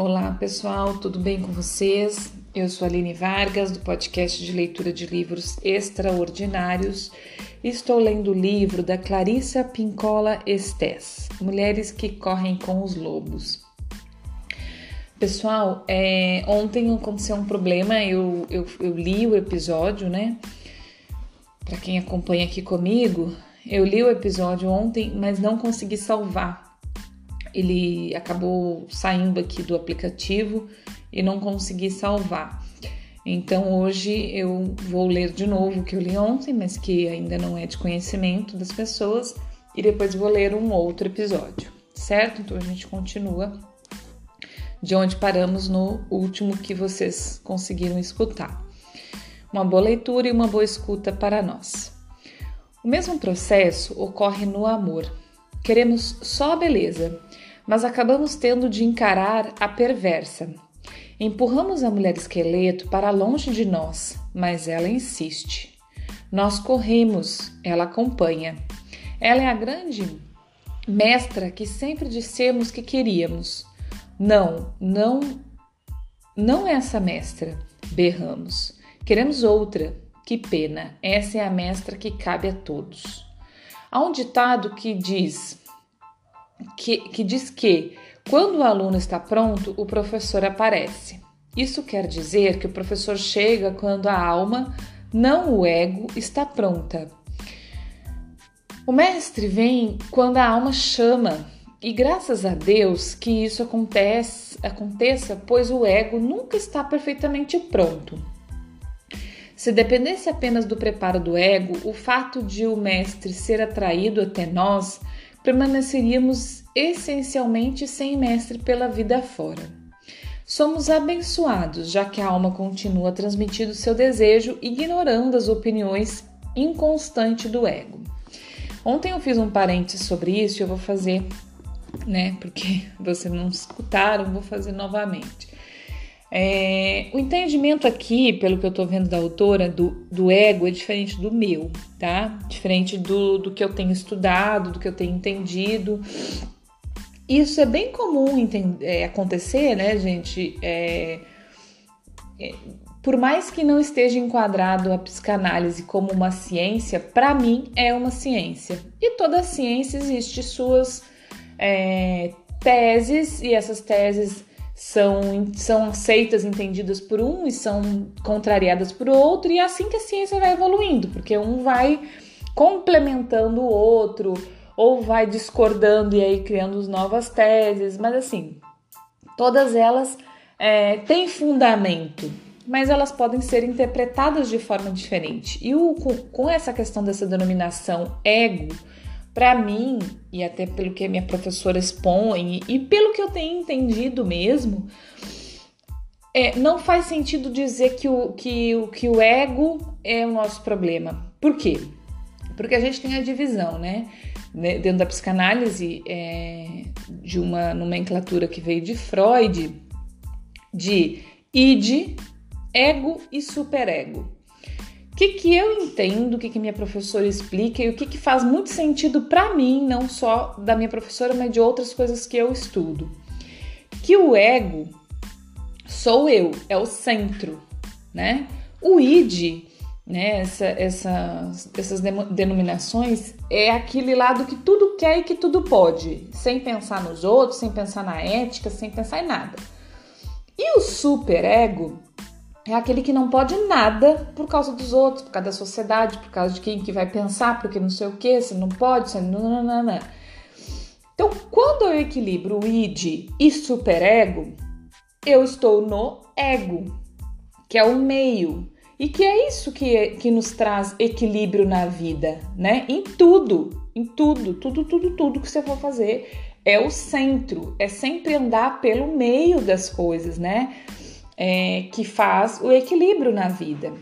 Olá pessoal, tudo bem com vocês? Eu sou Aline Vargas, do podcast de leitura de livros extraordinários. Estou lendo o livro da Clarissa Pincola Estés, Mulheres que Correm com os Lobos. Pessoal, é, ontem aconteceu um problema, eu, eu, eu li o episódio, né? Para quem acompanha aqui comigo, eu li o episódio ontem, mas não consegui salvar ele acabou saindo aqui do aplicativo e não consegui salvar. Então hoje eu vou ler de novo o que eu li ontem, mas que ainda não é de conhecimento das pessoas, e depois vou ler um outro episódio, certo? Então a gente continua de onde paramos no último que vocês conseguiram escutar. Uma boa leitura e uma boa escuta para nós. O mesmo processo ocorre no amor. Queremos só a beleza, mas acabamos tendo de encarar a perversa. Empurramos a mulher esqueleto para longe de nós, mas ela insiste. Nós corremos, ela acompanha. Ela é a grande mestra que sempre dissemos que queríamos. Não, não, não é essa mestra, berramos. Queremos outra. Que pena, essa é a mestra que cabe a todos. Há um ditado que diz: que, que diz que quando o aluno está pronto, o professor aparece. Isso quer dizer que o professor chega quando a alma, não o ego, está pronta. O mestre vem quando a alma chama, e graças a Deus que isso acontece, aconteça, pois o ego nunca está perfeitamente pronto. Se dependesse apenas do preparo do ego, o fato de o mestre ser atraído até nós permaneceríamos essencialmente sem mestre pela vida fora. Somos abençoados, já que a alma continua transmitindo seu desejo, ignorando as opiniões inconstantes do ego. Ontem eu fiz um parênteses sobre isso e eu vou fazer, né? Porque vocês não escutaram, vou fazer novamente. É, o entendimento aqui, pelo que eu tô vendo da autora, do, do ego é diferente do meu, tá? Diferente do, do que eu tenho estudado, do que eu tenho entendido. Isso é bem comum é, acontecer, né, gente? É, é, por mais que não esteja enquadrado a psicanálise como uma ciência, para mim é uma ciência. E toda ciência existe suas é, teses, e essas teses são, são aceitas, entendidas por um e são contrariadas por outro, e é assim que a ciência vai evoluindo, porque um vai complementando o outro, ou vai discordando e aí criando novas teses, mas assim, todas elas é, têm fundamento, mas elas podem ser interpretadas de forma diferente. E o, com, essa questão dessa denominação ego, para mim, e até pelo que minha professora expõe, e pelo que eu tenho entendido mesmo, é, não faz sentido dizer que o, que, o, que o ego é o nosso problema. Por quê? Porque a gente tem a divisão, né? Dentro da psicanálise, é, de uma nomenclatura que veio de Freud, de id, ego e superego que, que eu entendo, o que, que minha professora explica e o que, que faz muito sentido para mim, não só da minha professora, mas de outras coisas que eu estudo. Que o ego sou eu, é o centro, né? O id, né, essa, essa, essas denominações, é aquele lado que tudo quer e que tudo pode, sem pensar nos outros, sem pensar na ética, sem pensar em nada. E o superego é aquele que não pode nada por causa dos outros, por causa da sociedade, por causa de quem que vai pensar, porque não sei o que, se não pode, se não, não, não, não. Então, quando eu equilibro o id e superego, eu estou no ego, que é o meio, e que é isso que, que nos traz equilíbrio na vida, né? Em tudo, em tudo, tudo, tudo, tudo que você for fazer é o centro, é sempre andar pelo meio das coisas, né? É, que faz o equilíbrio na vida.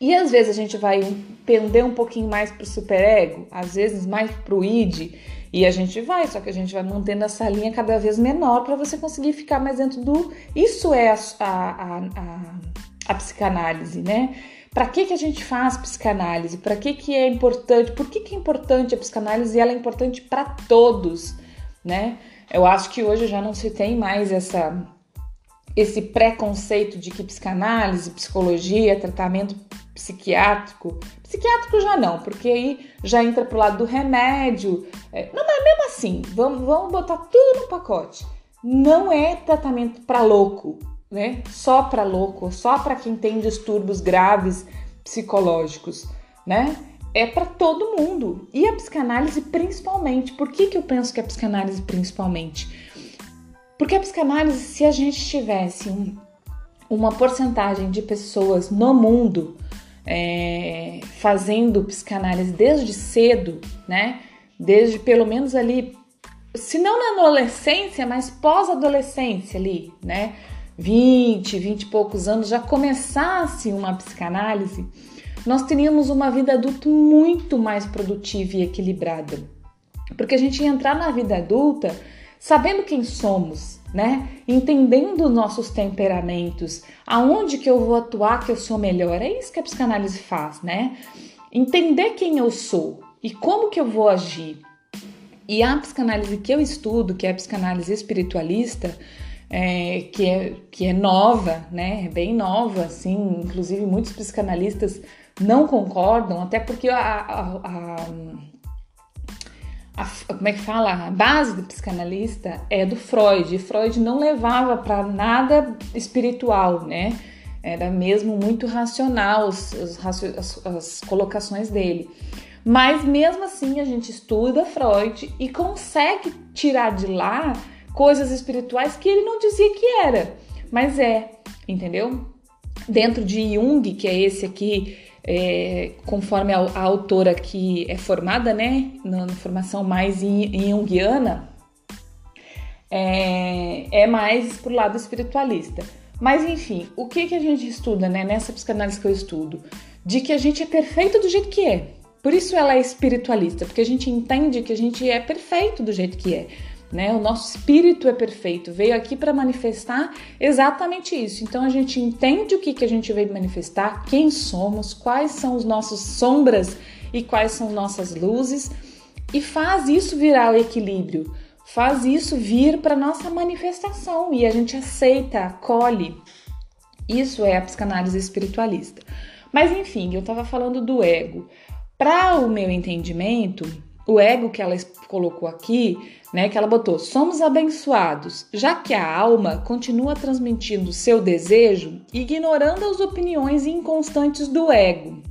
E às vezes a gente vai pender um pouquinho mais para o superego, às vezes mais para o id, e a gente vai, só que a gente vai mantendo essa linha cada vez menor para você conseguir ficar mais dentro do. Isso é a, a, a, a psicanálise, né? Para que, que a gente faz psicanálise? Para que, que é importante? Por que, que é importante a psicanálise? E ela é importante para todos, né? Eu acho que hoje já não se tem mais essa esse preconceito de que psicanálise, psicologia, tratamento psiquiátrico, psiquiátrico já não, porque aí já entra pro lado do remédio. É, não, mas mesmo assim, vamos, vamos botar tudo no pacote. Não é tratamento para louco, né? Só para louco, só para quem tem distúrbios graves psicológicos, né? É para todo mundo. E a psicanálise principalmente. Por que, que eu penso que a psicanálise principalmente? Porque a psicanálise, se a gente tivesse um, uma porcentagem de pessoas no mundo é, fazendo psicanálise desde cedo, né? Desde pelo menos ali, se não na adolescência, mas pós-adolescência ali, né? 20, 20 e poucos anos já começasse uma psicanálise, nós teríamos uma vida adulta muito mais produtiva e equilibrada. Porque a gente ia entrar na vida adulta sabendo quem somos, né? Entendendo nossos temperamentos, aonde que eu vou atuar que eu sou melhor. É isso que a psicanálise faz, né? Entender quem eu sou e como que eu vou agir. E a psicanálise que eu estudo, que é a psicanálise espiritualista, é, que, é, que é nova, né? É bem nova, assim. Inclusive, muitos psicanalistas não concordam, até porque a, a, a, a como é que fala? A base do psicanalista é do Freud. E Freud não levava para nada espiritual, né? Era mesmo muito racional os, os, as, as colocações dele. Mas mesmo assim a gente estuda Freud e consegue tirar de lá coisas espirituais que ele não dizia que era, mas é, entendeu? Dentro de Jung, que é esse aqui, é, conforme a, a, autora que é formada, né, na, na formação mais junguiana, é, é mais pro lado espiritualista. Mas enfim, o que, que a gente estuda, né, nessa psicanálise que eu estudo? De que a gente é perfeito do jeito que é. Por isso ela é espiritualista, porque a gente entende que a gente é perfeito do jeito que é né? O nosso espírito é perfeito, veio aqui para manifestar exatamente isso. Então a gente entende o que, que a gente veio manifestar, quem somos, quais são os nossos sombras e quais são nossas luzes e faz isso virar o equilíbrio, faz isso vir para nossa manifestação e a gente aceita, acolhe. Isso é a psicanálise espiritualista. Mas enfim, eu estava falando do ego. Para o meu entendimento, o ego que ela colocou aqui, né, que ela botou, somos abençoados, já que a alma continua transmitindo seu desejo, ignorando as opiniões inconstantes do ego.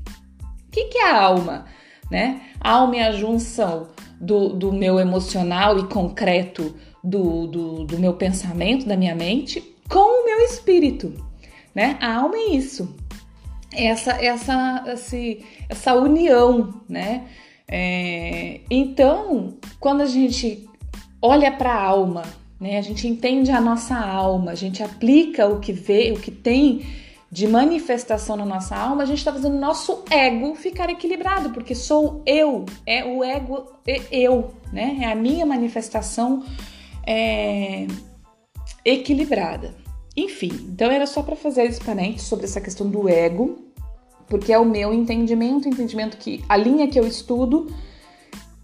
O que, que é a alma? Né? A alma é a junção do, do meu emocional e concreto do, do, do meu pensamento, da minha mente, com o meu espírito. Né? A alma é isso. Essa, essa, essa, essa união, né? É, então, quando a gente olha para a alma, né, a gente entende a nossa alma, a gente aplica o que vê, o que tem de manifestação na nossa alma, a gente está fazendo o nosso ego ficar equilibrado, porque sou eu, é o ego é eu, né? É a minha manifestação é, equilibrada. Enfim, então era só para fazer esse parênteses sobre essa questão do ego porque é o meu entendimento, entendimento que a linha que eu estudo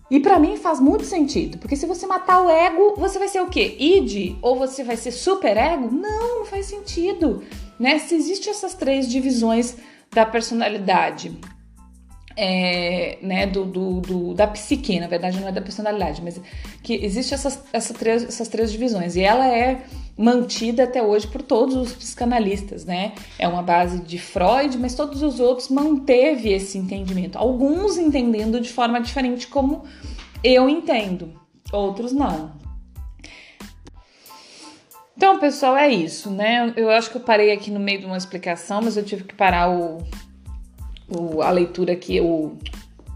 e para mim faz muito sentido, porque se você matar o ego, você vai ser o quê? Id ou você vai ser super ego? Não, não faz sentido, né? Se existem essas três divisões da personalidade, é, né, do, do, do, da psique, na verdade não é da personalidade, mas que existe essas, essa três, essas três divisões e ela é mantida até hoje por todos os psicanalistas, né? É uma base de Freud, mas todos os outros manteve esse entendimento. Alguns entendendo de forma diferente como eu entendo, outros não. Então, pessoal, é isso, né? Eu acho que eu parei aqui no meio de uma explicação, mas eu tive que parar o, o, a leitura aqui, o,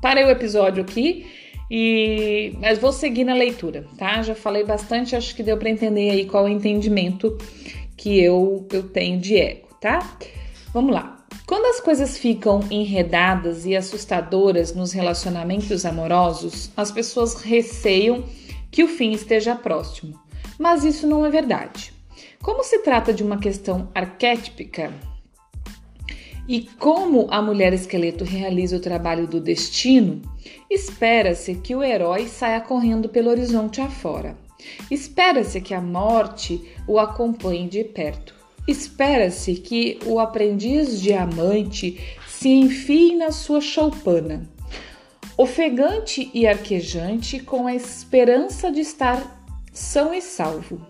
parei o episódio aqui, e mas vou seguir na leitura, tá? Já falei bastante, acho que deu para entender aí qual é o entendimento que eu, eu tenho de ego, tá? Vamos lá. Quando as coisas ficam enredadas e assustadoras nos relacionamentos amorosos, as pessoas receiam que o fim esteja próximo. Mas isso não é verdade. Como se trata de uma questão arquétipica, e como a mulher esqueleto realiza o trabalho do destino, espera-se que o herói saia correndo pelo horizonte afora. Espera-se que a morte o acompanhe de perto. Espera-se que o aprendiz diamante se enfie na sua choupana, ofegante e arquejante, com a esperança de estar são e salvo.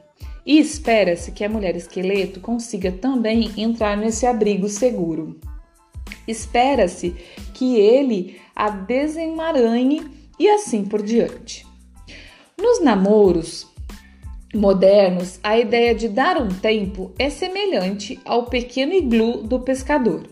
E espera-se que a mulher esqueleto consiga também entrar nesse abrigo seguro. Espera-se que ele a desemaranhe e assim por diante. Nos namoros modernos, a ideia de dar um tempo é semelhante ao pequeno iglu do pescador,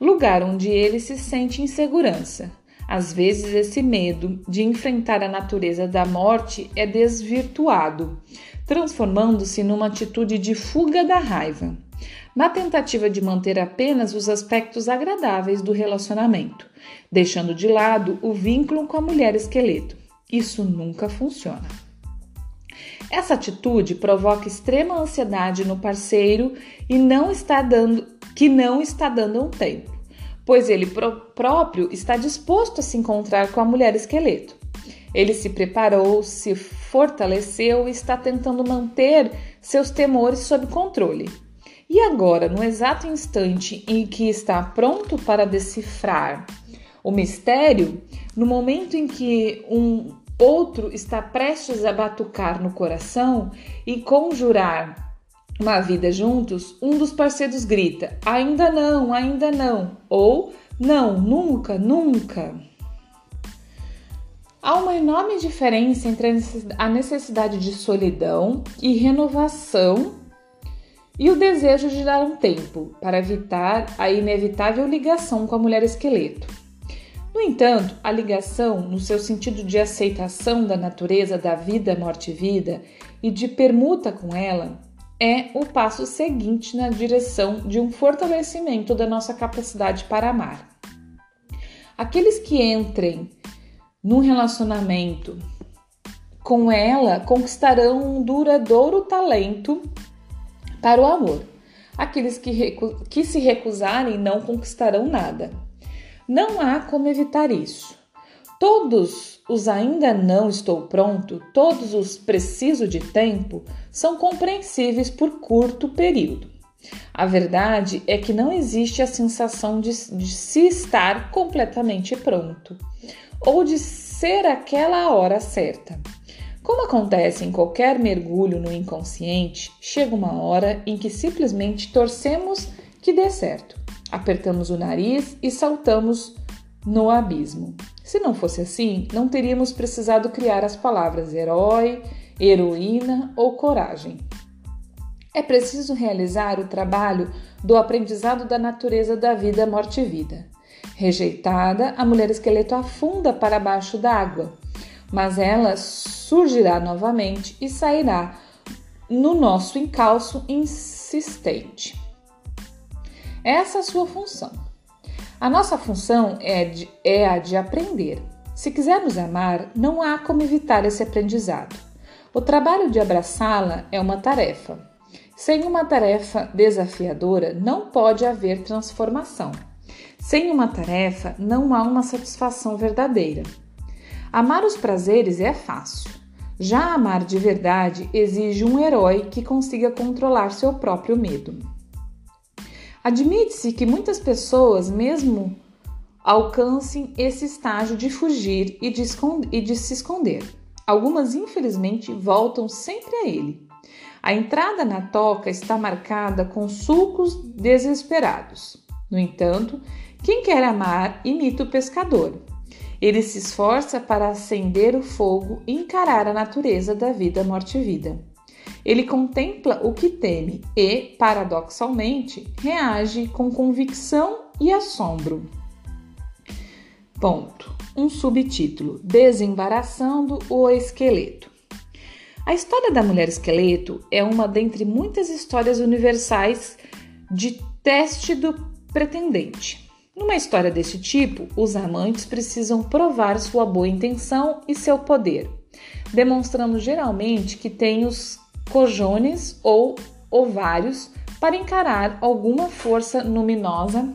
lugar onde ele se sente em segurança. Às vezes, esse medo de enfrentar a natureza da morte é desvirtuado, transformando-se numa atitude de fuga da raiva, na tentativa de manter apenas os aspectos agradáveis do relacionamento, deixando de lado o vínculo com a mulher esqueleto. Isso nunca funciona. Essa atitude provoca extrema ansiedade no parceiro e não está dando que não está dando um tempo pois ele próprio está disposto a se encontrar com a mulher esqueleto. Ele se preparou, se fortaleceu e está tentando manter seus temores sob controle. E agora, no exato instante em que está pronto para decifrar o mistério, no momento em que um outro está prestes a batucar no coração e conjurar uma vida juntos, um dos parceiros grita: ainda não, ainda não, ou não, nunca, nunca. Há uma enorme diferença entre a necessidade de solidão e renovação e o desejo de dar um tempo para evitar a inevitável ligação com a mulher esqueleto. No entanto, a ligação, no seu sentido de aceitação da natureza da vida, morte e vida e de permuta com ela, é o passo seguinte na direção de um fortalecimento da nossa capacidade para amar. Aqueles que entrem num relacionamento com ela conquistarão um duradouro talento para o amor. Aqueles que, que se recusarem não conquistarão nada. Não há como evitar isso. Todos os ainda não estou pronto, todos os preciso de tempo, são compreensíveis por curto período. A verdade é que não existe a sensação de, de se estar completamente pronto ou de ser aquela hora certa. Como acontece em qualquer mergulho no inconsciente, chega uma hora em que simplesmente torcemos que dê certo. Apertamos o nariz e saltamos no abismo. Se não fosse assim, não teríamos precisado criar as palavras herói, heroína ou coragem. É preciso realizar o trabalho do aprendizado da natureza da vida, morte e vida. Rejeitada, a mulher esqueleto afunda para baixo d'água, mas ela surgirá novamente e sairá no nosso encalço insistente. Essa é a sua função. A nossa função é, de, é a de aprender. Se quisermos amar, não há como evitar esse aprendizado. O trabalho de abraçá-la é uma tarefa. Sem uma tarefa desafiadora, não pode haver transformação. Sem uma tarefa, não há uma satisfação verdadeira. Amar os prazeres é fácil. Já amar de verdade exige um herói que consiga controlar seu próprio medo. Admite-se que muitas pessoas, mesmo alcancem esse estágio de fugir e de, e de, se esconder. Algumas, infelizmente, voltam sempre a ele. A entrada na toca está marcada com sulcos desesperados. No entanto, quem quer amar imita o pescador. Ele se esforça para acender o fogo e encarar a natureza da vida, morte e vida. Ele contempla o que teme e, paradoxalmente, reage com convicção e assombro. Ponto. Um subtítulo: Desembaraçando o esqueleto. A história da mulher esqueleto é uma dentre muitas histórias universais de teste do pretendente. Numa história desse tipo, os amantes precisam provar sua boa intenção e seu poder, demonstrando geralmente que têm os cojones ou ovários para encarar alguma força luminosa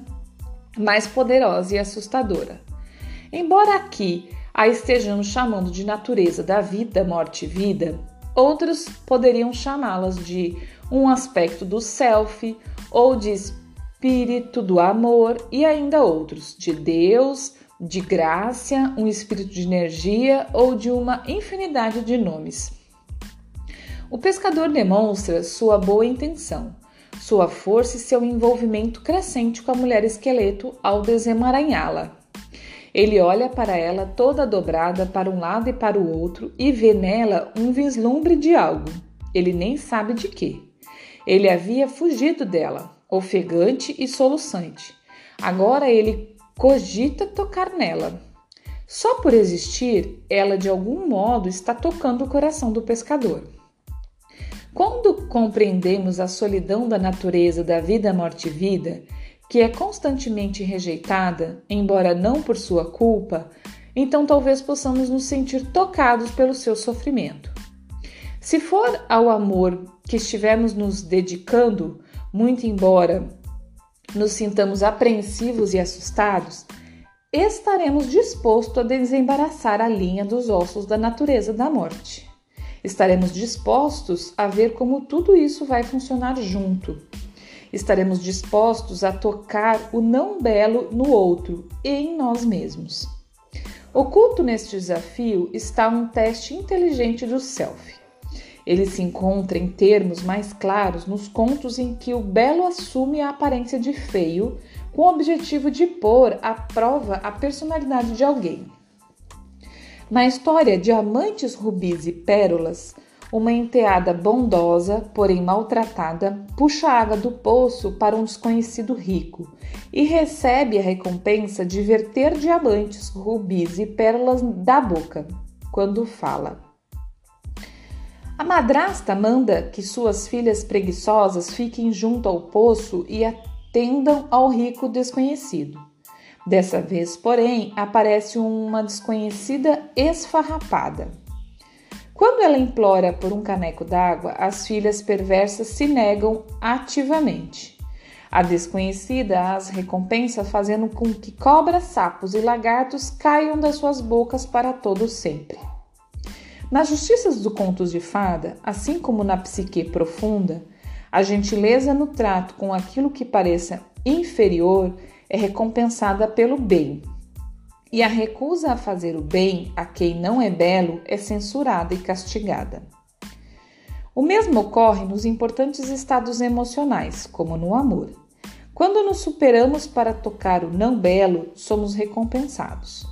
mais poderosa e assustadora. Embora aqui a estejamos chamando de natureza da vida, morte e vida, Outros poderiam chamá-las de um aspecto do self ou de espírito do amor e ainda outros, de Deus, de graça, um espírito de energia ou de uma infinidade de nomes. O pescador demonstra sua boa intenção, sua força e seu envolvimento crescente com a mulher esqueleto ao desemaranhá-la. Ele olha para ela toda dobrada para um lado e para o outro e vê nela um vislumbre de algo. Ele nem sabe de quê. Ele havia fugido dela, ofegante e soluçante. Agora ele cogita tocar nela. Só por existir, ela de algum modo está tocando o coração do pescador. Quando compreendemos a solidão da natureza da vida, morte e vida, que é constantemente rejeitada, embora não por sua culpa, então talvez possamos nos sentir tocados pelo seu sofrimento. Se for ao amor que estivermos nos dedicando, muito embora nos sintamos apreensivos e assustados, estaremos dispostos a desembaraçar a linha dos ossos da natureza da morte. Estaremos dispostos a ver como tudo isso vai funcionar junto. Estaremos dispostos a tocar o não belo no outro e em nós mesmos. Oculto neste desafio está um teste inteligente do self. Ele se encontra em termos mais claros nos contos em que o belo assume a aparência de feio com o objetivo de pôr à prova a personalidade de alguém. Na história Diamantes, Rubis e Pérolas, uma enteada bondosa, porém maltratada, puxa a água do poço para um desconhecido rico e recebe a recompensa de verter diamantes, rubis e pérolas da boca quando fala. A madrasta manda que suas filhas preguiçosas fiquem junto ao poço e atendam ao rico desconhecido. Dessa vez, porém, aparece uma desconhecida esfarrapada. Quando ela implora por um caneco d'água, as filhas perversas se negam ativamente. A desconhecida as recompensa fazendo com que cobras, sapos e lagartos caiam das suas bocas para todo sempre. Nas justiças do contos de fada, assim como na psique profunda, a gentileza no trato com aquilo que pareça inferior é recompensada pelo bem. E a recusa a fazer o bem a quem não é belo é censurada e castigada. O mesmo ocorre nos importantes estados emocionais, como no amor. Quando nos superamos para tocar o não belo, somos recompensados.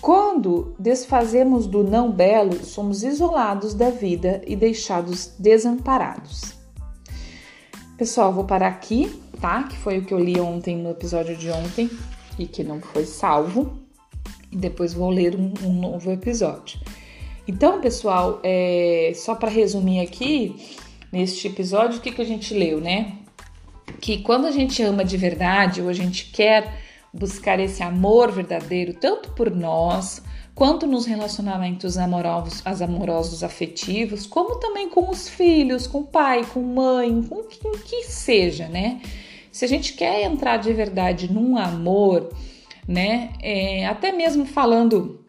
Quando desfazemos do não belo, somos isolados da vida e deixados desamparados. Pessoal, vou parar aqui tá? Que foi o que eu li ontem no episódio de ontem e que não foi salvo. E depois vou ler um, um novo episódio. Então, pessoal, é, só para resumir aqui, neste episódio, o que, que a gente leu, né? Que quando a gente ama de verdade ou a gente quer buscar esse amor verdadeiro, tanto por nós, quanto nos relacionamentos amorosos, as amorosos afetivos, como também com os filhos, com o pai, com mãe, com quem que seja, né? Se a gente quer entrar de verdade num amor, né, é, até mesmo falando,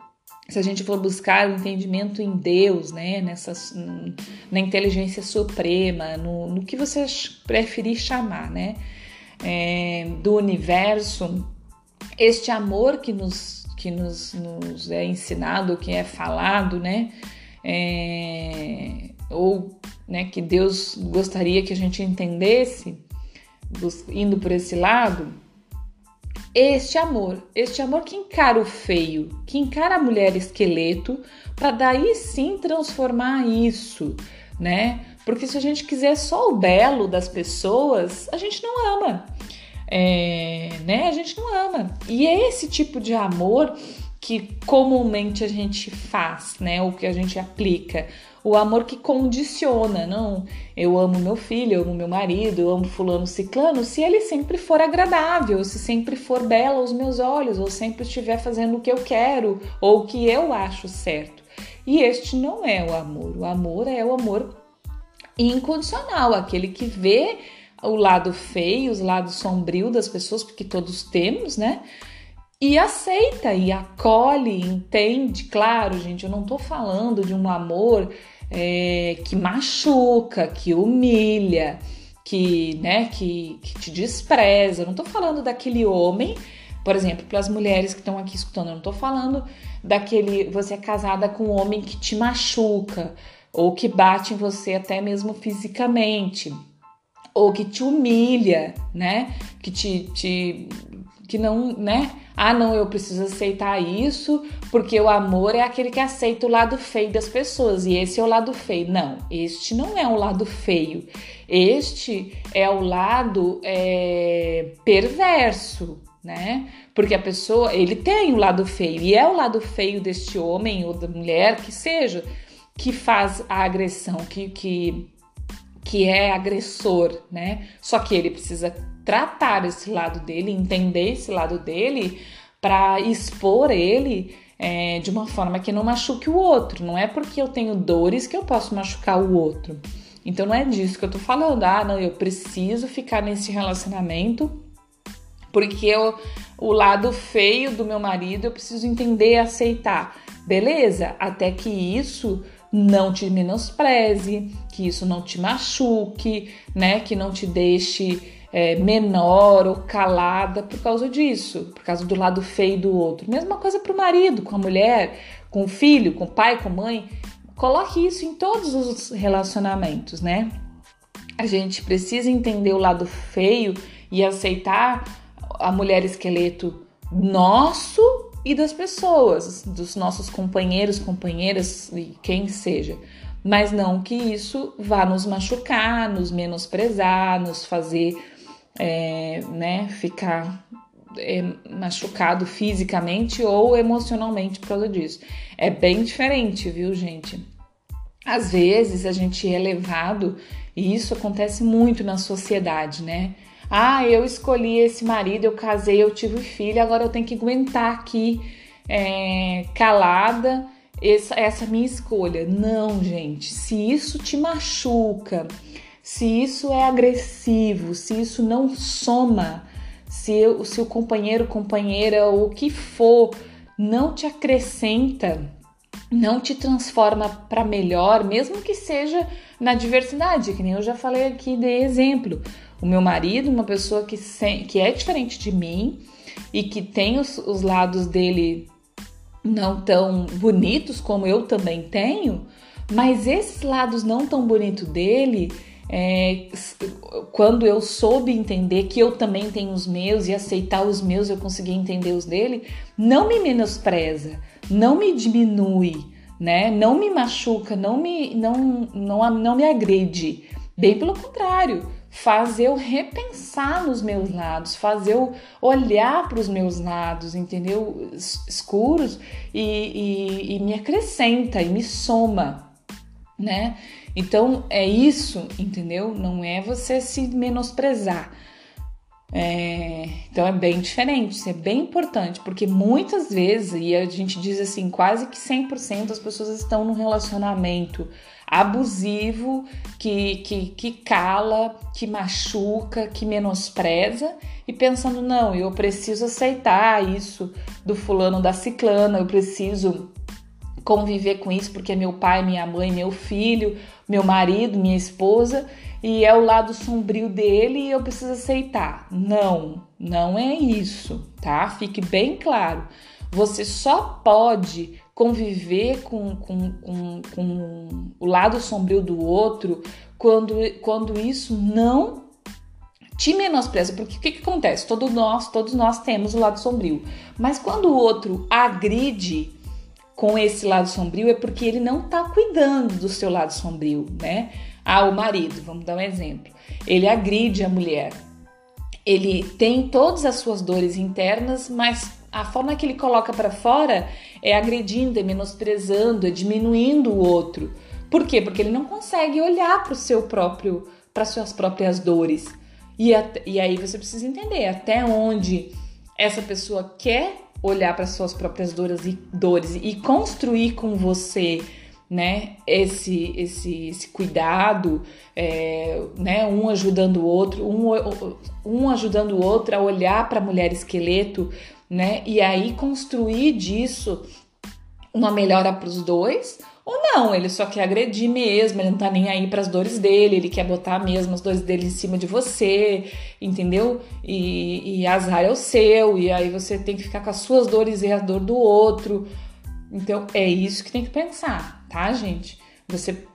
se a gente for buscar o entendimento em Deus, né, nessa, na inteligência suprema, no, no que você preferir chamar, né, é, do universo, este amor que nos, que nos, nos é ensinado, que é falado, né, é, ou né, que Deus gostaria que a gente entendesse, indo por esse lado, este amor, este amor que encara o feio, que encara a mulher esqueleto, para daí sim transformar isso, né? Porque se a gente quiser só o belo das pessoas, a gente não ama, é, né? A gente não ama. E é esse tipo de amor que comumente a gente faz, né? O que a gente aplica o amor que condiciona, não. Eu amo meu filho, eu amo meu marido, eu amo fulano ciclano, se ele sempre for agradável, se sempre for belo aos meus olhos, ou sempre estiver fazendo o que eu quero, ou o que eu acho certo. E este não é o amor. O amor é o amor incondicional, aquele que vê o lado feio, os lados sombrios das pessoas, porque todos temos, né? e aceita e acolhe, entende. Claro, gente, eu não tô falando de um amor é, que machuca, que humilha, que, né, que, que te despreza. Eu não tô falando daquele homem, por exemplo, para as mulheres que estão aqui escutando, eu não tô falando daquele você é casada com um homem que te machuca ou que bate em você até mesmo fisicamente ou que te humilha, né? Que te, te que não, né? Ah, não, eu preciso aceitar isso, porque o amor é aquele que aceita o lado feio das pessoas, e esse é o lado feio. Não, este não é o lado feio. Este é o lado é, perverso, né? Porque a pessoa, ele tem o lado feio, e é o lado feio deste homem ou da mulher, que seja, que faz a agressão, que, que, que é agressor, né? Só que ele precisa tratar esse lado dele, entender esse lado dele, para expor ele é, de uma forma que não machuque o outro. Não é porque eu tenho dores que eu posso machucar o outro. Então não é disso que eu tô falando. Ah, não, eu preciso ficar nesse relacionamento porque eu, o lado feio do meu marido eu preciso entender e aceitar. Beleza? Até que isso não te menospreze, que isso não te machuque, né? Que não te deixe é, menor ou calada por causa disso, por causa do lado feio do outro. Mesma coisa para o marido, com a mulher, com o filho, com o pai, com a mãe. Coloque isso em todos os relacionamentos, né? A gente precisa entender o lado feio e aceitar a mulher esqueleto nosso e das pessoas, dos nossos companheiros, companheiras e quem seja. Mas não que isso vá nos machucar, nos menosprezar, nos fazer é, né, ficar é, machucado fisicamente ou emocionalmente por causa disso. É bem diferente, viu, gente? Às vezes a gente é levado, e isso acontece muito na sociedade, né? Ah, eu escolhi esse marido, eu casei, eu tive filho, agora eu tenho que aguentar aqui é, calada essa, essa minha escolha. Não, gente, se isso te machuca, se isso é agressivo, se isso não soma, se, eu, se o companheiro, companheira ou o que for não te acrescenta, não te transforma para melhor, mesmo que seja na diversidade, que nem eu já falei aqui de exemplo. O meu marido, uma pessoa que, que é diferente de mim e que tem os, os lados dele não tão bonitos como eu também tenho, mas esses lados não tão bonitos dele é, quando eu soube entender que eu também tenho os meus e aceitar os meus, eu consegui entender os dele, não me menospreza, não me diminui, né? Não me machuca, não me, não, não, não me agrede. Bem pelo contrário, faz eu repensar nos meus lados, faz eu olhar para os meus lados, entendeu? Escuros e, e, e me acrescenta e me soma, né? Então é isso, entendeu? Não é você se menosprezar. É, então é bem diferente, isso é bem importante, porque muitas vezes, e a gente diz assim, quase que 100% das pessoas estão num relacionamento abusivo, que, que, que cala, que machuca, que menospreza, e pensando, não, eu preciso aceitar isso do fulano da ciclana, eu preciso conviver com isso porque é meu pai, minha mãe, meu filho, meu marido, minha esposa, e é o lado sombrio dele e eu preciso aceitar. Não, não é isso, tá? Fique bem claro. Você só pode conviver com, com, com, com o lado sombrio do outro quando, quando isso não te menospreza, porque o que, que acontece? Todos nós, todos nós temos o lado sombrio, mas quando o outro agride com esse lado sombrio é porque ele não tá cuidando do seu lado sombrio, né? Ah, o marido, vamos dar um exemplo. Ele agride a mulher. Ele tem todas as suas dores internas, mas a forma que ele coloca para fora é agredindo, é menosprezando, é diminuindo o outro. Por quê? Porque ele não consegue olhar para o seu próprio, para suas próprias dores. E, e aí você precisa entender até onde essa pessoa quer olhar para suas próprias dores e dores e construir com você né, esse, esse, esse cuidado, é, né, um ajudando o outro, um, um ajudando o outro a olhar para a mulher esqueleto, né, e aí construir disso uma melhora para os dois, ou não, ele só quer agredir mesmo, ele não tá nem aí para as dores dele, ele quer botar mesmo as dores dele em cima de você, entendeu? E, e azar é o seu, e aí você tem que ficar com as suas dores e a dor do outro. Então é isso que tem que pensar, tá, gente? Você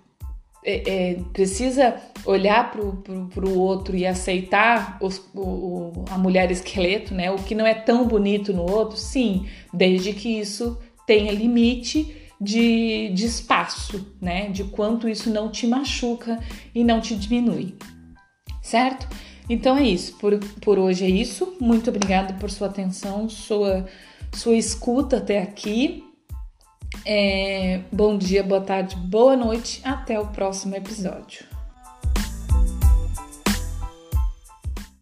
é, é, precisa olhar pro, pro, outro e aceitar os, o, o, a mulher esqueleto, né? O que não é tão bonito no outro, sim, desde que isso tenha limite de, de espaço, né? De quanto isso não te machuca e não te diminui, certo? Então é isso, por, por hoje é isso. Muito obrigada por sua atenção, sua, sua escuta até aqui. É, bom dia, boa tarde, boa noite. Até o próximo episódio.